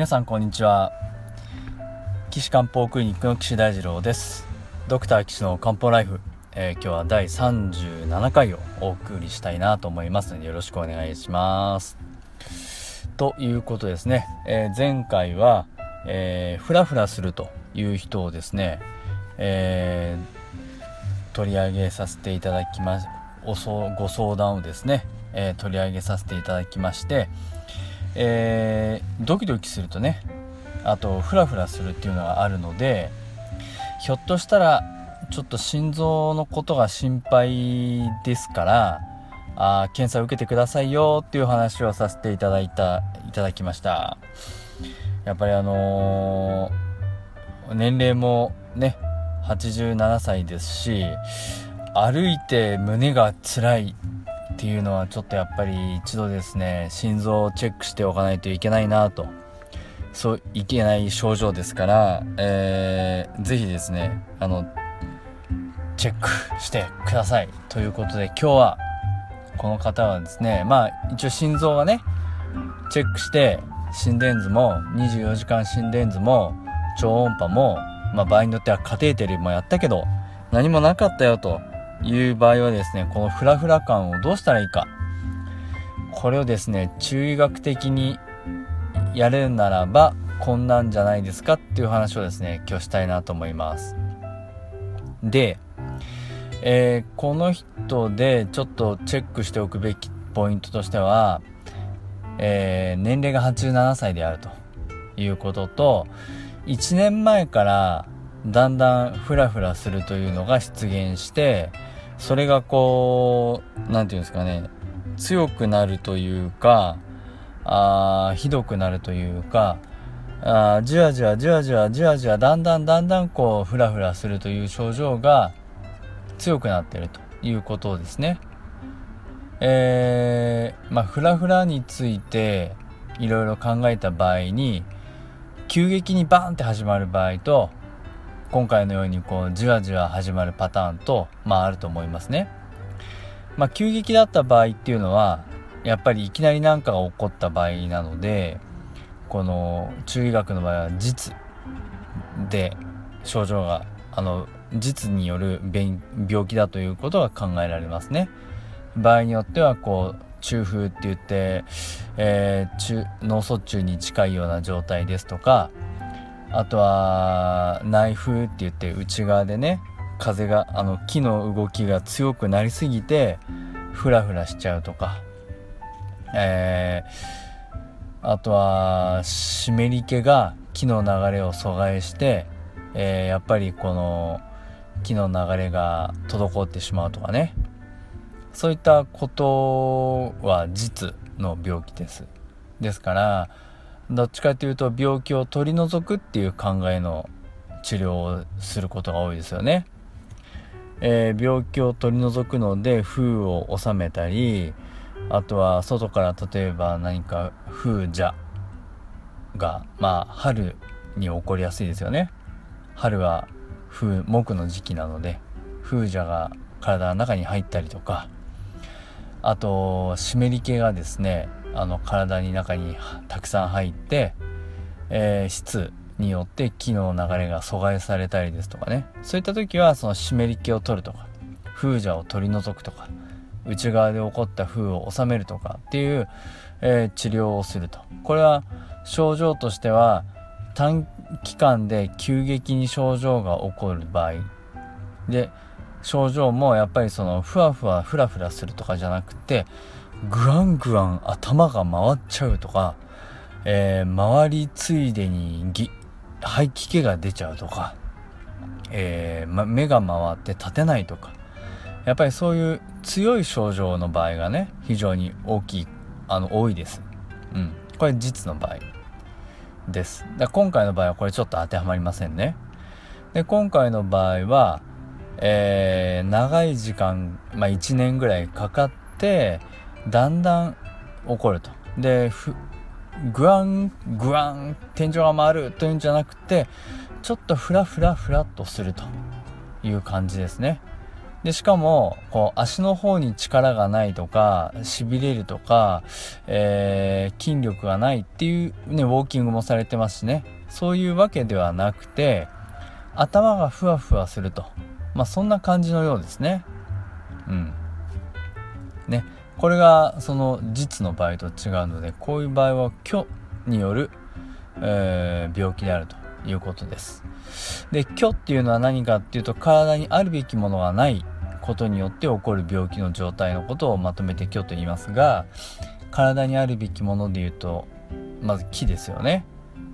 皆さんこんにちは。岸漢方クリニックの岸大二郎です。ドクター岸の漢方ライフ、えー、今日は第37回をお送りしたいなと思いますのでよろしくお願いします。ということですね、えー、前回は、えー、フラフラするという人をですね、えー、取り上げさせていただきますご相談をですね、え取り上げさせていただきましてえー、ドキドキするとねあとフラフラするっていうのがあるのでひょっとしたらちょっと心臓のことが心配ですからあ検査を受けてくださいよっていう話をさせていただいたいただきました。やっぱりあのー、年齢もね87歳ですし歩いて胸が辛いっていうのはちょっとやっぱり一度ですね心臓をチェックしておかないといけないなと。そういけない症状ですから、えー、ぜひですねあのチェックしてください。ということで今日はこの方はですねまあ一応心臓がねチェックして心電図も24時間心電図も超音波も、まあ、場合によってはカテーテルもやったけど何もなかったよと。いう場合はですね、このフラフラ感をどうしたらいいか。これをですね、中医学的にやれるならば、こんなんじゃないですかっていう話をですね、今日したいなと思います。で、えー、この人でちょっとチェックしておくべきポイントとしては、えー、年齢が87歳であるということと、1年前からだんだんフラフラするというのが出現して、それがこう何て言うんですかね強くなるというかあひどくなるというかあじわじわじわじわじわじわだんだんだんだんこうフラフラするという症状が強くなってるということですね。えー、まあフラフラについていろいろ考えた場合に急激にバーンって始まる場合と今回のようにこうじわじわ始まるパターンと、まあ、あると思いますね。まあ、急激だった場合っていうのはやっぱりいきなり何かが起こった場合なのでこの中医学の場合は実で症状があの実による病気だということが考えられますね。場合によってはこう中風って言って、えー、中脳卒中に近いような状態ですとかあとは内風って言って内側でね風があの木の動きが強くなりすぎてフラフラしちゃうとか、えー、あとは湿り気が木の流れを阻害して、えー、やっぱりこの木の流れが滞ってしまうとかね。そういったことは実の病気です。ですからどっちかというと病気を取り除くっていう考えの治療をすることが多いですよね。えー、病気を取り除くので風を収めたりあとは外から例えば何か風邪がまあ春に起こりやすいですよね。春は風木の時期なので風邪が体の中に入ったりとかあと湿り気がですねあの体に中にたくさん入って、えー、質によって気の流れが阻害されたりですとかね。そういった時はその湿り気を取るとか風邪を取り除くとか内側で起こった風を収めるとかっていう、えー、治療をすると。これは症状としては短期間で急激に症状が起こる場合。で症状もやっぱりそのふわふわふらふらするとかじゃなくてグワングワン頭が回っちゃうとか、えー、回りついでに吐き気が出ちゃうとか、えー、ま、目が回って立てないとかやっぱりそういう強い症状の場合がね非常に大きいあの多いです、うん、これ実の場合。です。だ今回の場合はこれちょっと当てはまりませんね。で今回の場合は、えー、長い時間、まあ、1年ぐらいかかってだんだん起こると。でグワングワン天井が回るというんじゃなくてちょっとフラフラフラっとするという感じですね。でしかもこう足の方に力がないとかしびれるとか、えー、筋力がないっていうねウォーキングもされてますしね。そういうわけではなくて頭がふわふわすると。まあそんな感じのようですね。うん。ね。これがその実の場合と違うのでこういう場合は虚による、えー、病気であるということです。で虚っていうのは何かっていうと体にあるべきものがないことによって起こる病気の状態のことをまとめて虚と言いますが体にあるべきものでいうとまず気ですよね。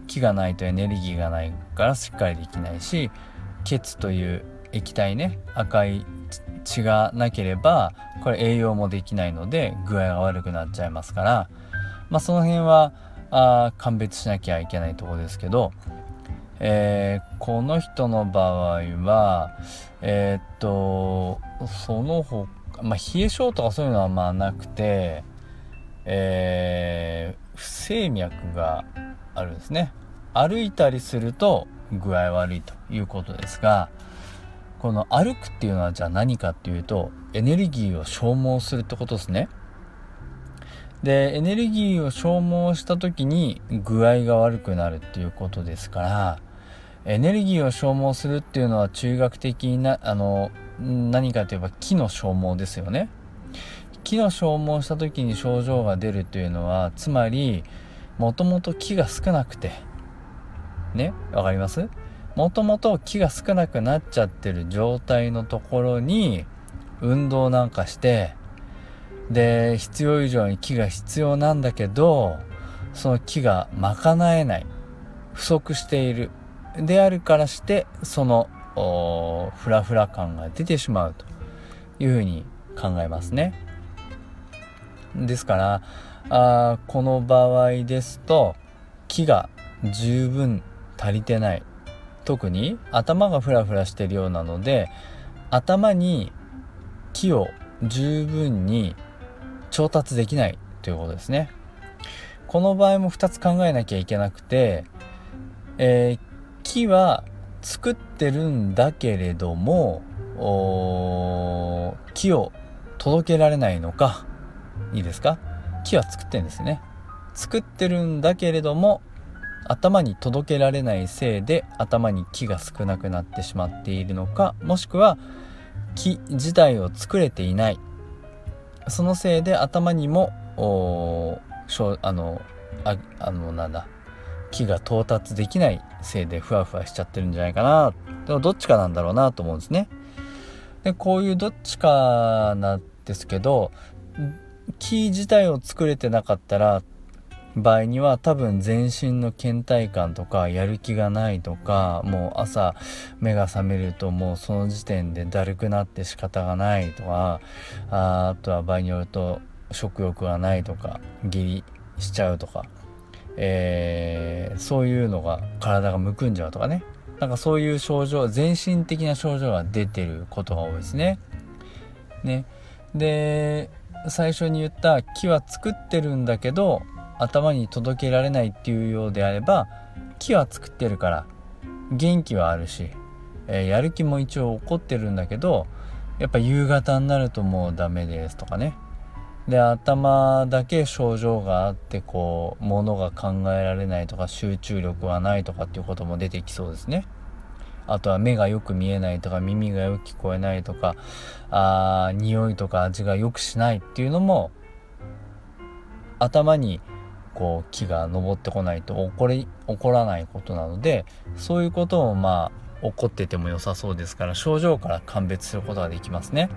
気がないとエネルギーがないからしっかりできないし血という液体ね赤い血がなければこれ栄養もできないので具合が悪くなっちゃいますからまあその辺はあ鑑別しなきゃいけないところですけどえー、この人の場合はえー、っとその他まあ冷え性とかそういうのはまあなくてえー、不整脈があるんですね。歩いたりすると具合悪いということですがこの歩くっていうのはじゃあ何かっていうとエネルギーを消耗するってことですね。でエネルギーを消耗した時に具合が悪くなるっていうことですからエネルギーを消耗するっていうのは中学的なあの何かといえば気の消耗ですよね。気の消耗した時に症状が出るというのはつまりもともと気が少なくてねわかります？もともと気が少なくなっちゃってる状態のところに運動なんかしてで必要以上に木が必要なんだけどその木が賄えない。不足している。であるからしてそのフラフラ感が出てしまうと。いうふうに考えますね。ですからあこの場合ですと木が十分足りてない。特に頭がフラフラしてるようなので頭に木を十分に調達できないということですね。この場合も2つ考えなきゃいけなくて、えー、木は作ってるんだけれども木を届けられないのかいいですか？木は作ってるんですね。作ってるんだけれども頭に届けられないせいで頭に木が少なくなってしまっているのかもしくは木自体を作れていない。そのせいで頭にもあのああのなんだ木が到達できないせいでふわふわしちゃってるんじゃないかな。でもどっちかなんだろうなと思うんですね。でこういうどっちかなんですけど木自体を作れてなかったら場合には多分全身の倦怠感とかやる気がないとかもう朝目が覚めるともうその時点でだるくなって仕方がないとかああとは場合によると食欲がないとか下痢しちゃうとか、えー、そういうのが体がむくんじゃうとかねなんかそういう症状全身的な症状が出てることが多いですね。ねで最初に言った木は作ってるんだけど頭に届けられないっていうようであれば木は作ってるから元気はあるし、えー、やる気も一応起こってるんだけどやっぱ夕方になるともうダメですとかね。で頭だけ症状があってこう物が考えられないとか集中力はないとかっていうことも出てきそうですね。あとは目がよく見えないとか耳がよく聞こえないとかあ匂いとか味がよくしないっていうのも頭にこう木が登ってこないと起こり起こらないことなのでそういうこともまあ起こってても良さそうですから症状から鑑別することができますね。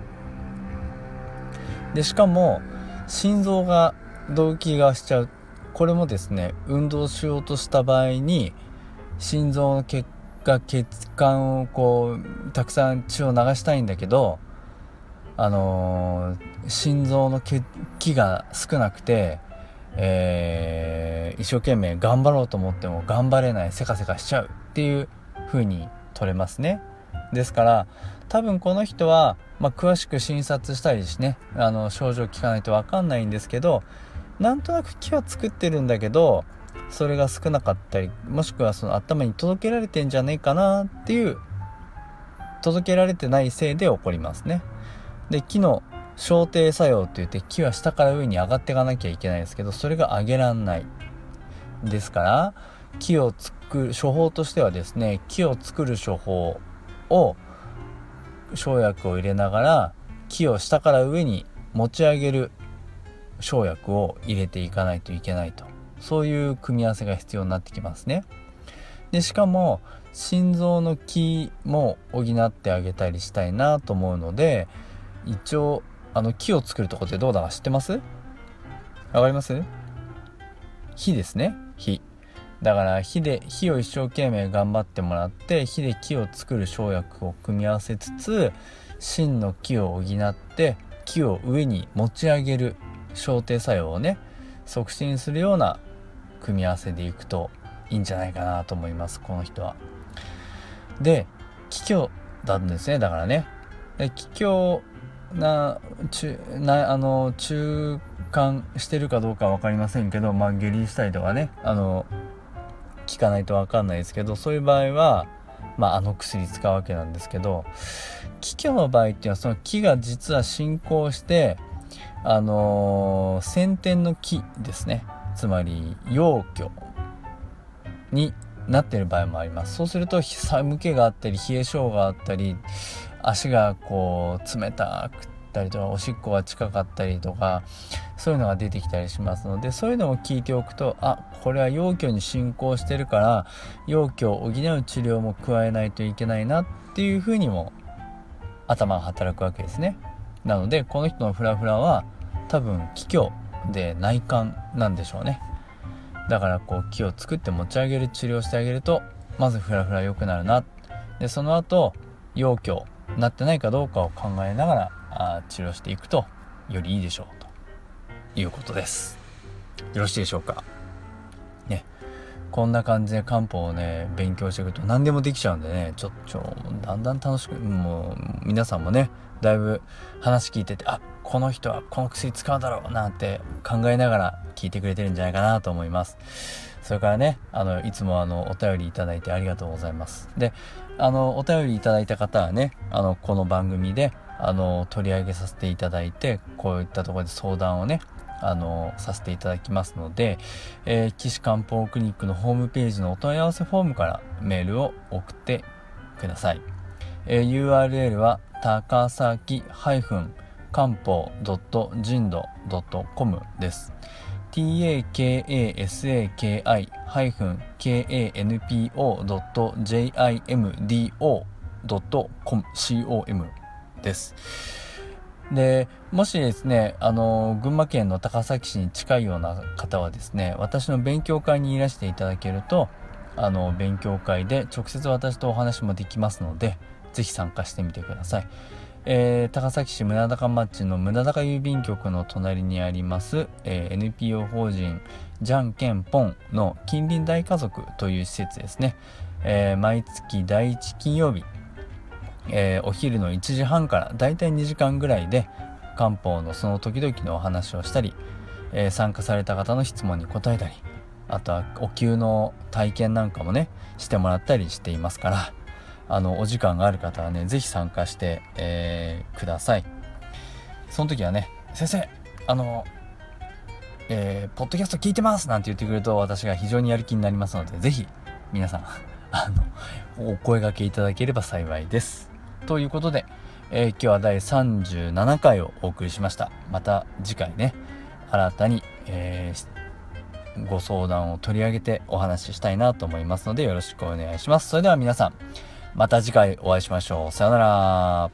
でしかも心臓が動悸がしちゃう。これもですね運動しようとした場合に心臓の血が血管をこうたくさん血を流したいんだけどあのー、心臓の血気が少なくてえー、一生懸命頑張ろうと思っても頑張れないせかせかしちゃうっていう風に取れますね。ですから多分この人は、まあ、詳しく診察したりしねあの症状聞かないと分かんないんですけどなんとなく気は作ってるんだけどそれが少なかったりもしくはその頭に届けられてんじゃねえかなっていう届けられてないせいで起こりますね。で木の小定作用って言って木は下から上に上がっていかなきゃいけないですけどそれが上げらんない。ですから木を作る処方としてはですね木を作る処方を生薬を入れながら木を下から上に持ち上げる生薬を入れていかないといけないと。そういう組み合わせが必要になってきますね。でしかも心臓の気も補ってあげたりしたいなと思うので一応あの木を作るとこってどうだか知ってます？わかります？火ですね火だから火で火を一生懸命頑張ってもらって火で木を作る生薬を組み合わせつつ芯の木を補って木を上に持ち上げる小定作用をね促進するような組み合わせでいくといいんじゃないかなと思いますこの人は。で気虚なんですねだからね。で気虚な中なあの中間してるかどうか分かりませんけどまあ下痢したりとかねあの効かないと分かんないですけどそういう場合は、まあ、あの薬使うわけなんですけど気虚の場合っていうのはその気が実は進行してあの、先天の気ですね。つまり陽虚になってる場合もあります。そうすると寒気があったり冷え性があったり足がこう冷たくったりとかおしっこが近かったりとかそういうのが出てきたりしますのでそういうのを聞いておくとあこれは陽虚に進行してるから陽虚を補う治療も加えないといけないなっていうふうにも頭が働くわけですね。なのでこの人のフラフラは多分気虚で内観なんでしょうね。だからこう気を作って持ち上げる治療してあげるとまずフラフラ良くなるな。でその後陽虚なってないかどうかを考えながらあ治療していくとよりいいでしょうと。いうことです。よろしいでしょうか？ね。こんな感じで漢方をね勉強していくと何でもできちゃうんでね。ちょっとだんだん楽しくもう皆さんもねだいぶ話聞いててあこの人はこの薬使うだろうなんて考えながら聞いてくれてるんじゃないかなと思います。それからねあのいつもあのお便りいただいてありがとうございます。であのお便りいただいた方はねあのこの番組であの取り上げさせていただいてこういったところで相談をねあのさせていただきますので、えー、岸漢方クリニックのホームページのお問い合わせフォームからメールを送ってください、えー、URL は高崎漢方人道 .com です。takasaki-kanpo.jimdo.com です。でもしですねあの群馬県の高崎市に近いような方はですね私の勉強会にいらしていただけるとあの勉強会で直接私とお話もできますので是非参加してみてください。えー、高崎市村高町の村高郵便局の隣にあります、えー、NPO 法人じゃんけんぽんの近隣大家族という施設ですね、えー、毎月第1金曜日、えお昼の1時半からだいたい2時間ぐらいで漢方のその時々のお話をしたり、え参加された方の質問に答えたりあとはお灸の体験なんかもねしてもらったりしていますから。あのお時間がある方はね是非参加して、えー、ください。その時はね先生あのえー、ポッドキャスト聞いてますなんて言ってくれると私が非常にやる気になりますので是非皆さん あのお声がけいただければ幸いです。ということで、えー、今日は第37回をお送りしました。また次回ね新たに、えー、ご相談を取り上げてお話ししたいなと思いますのでよろしくお願いします。それでは皆さんまた次回お会いしましょう。さよなら。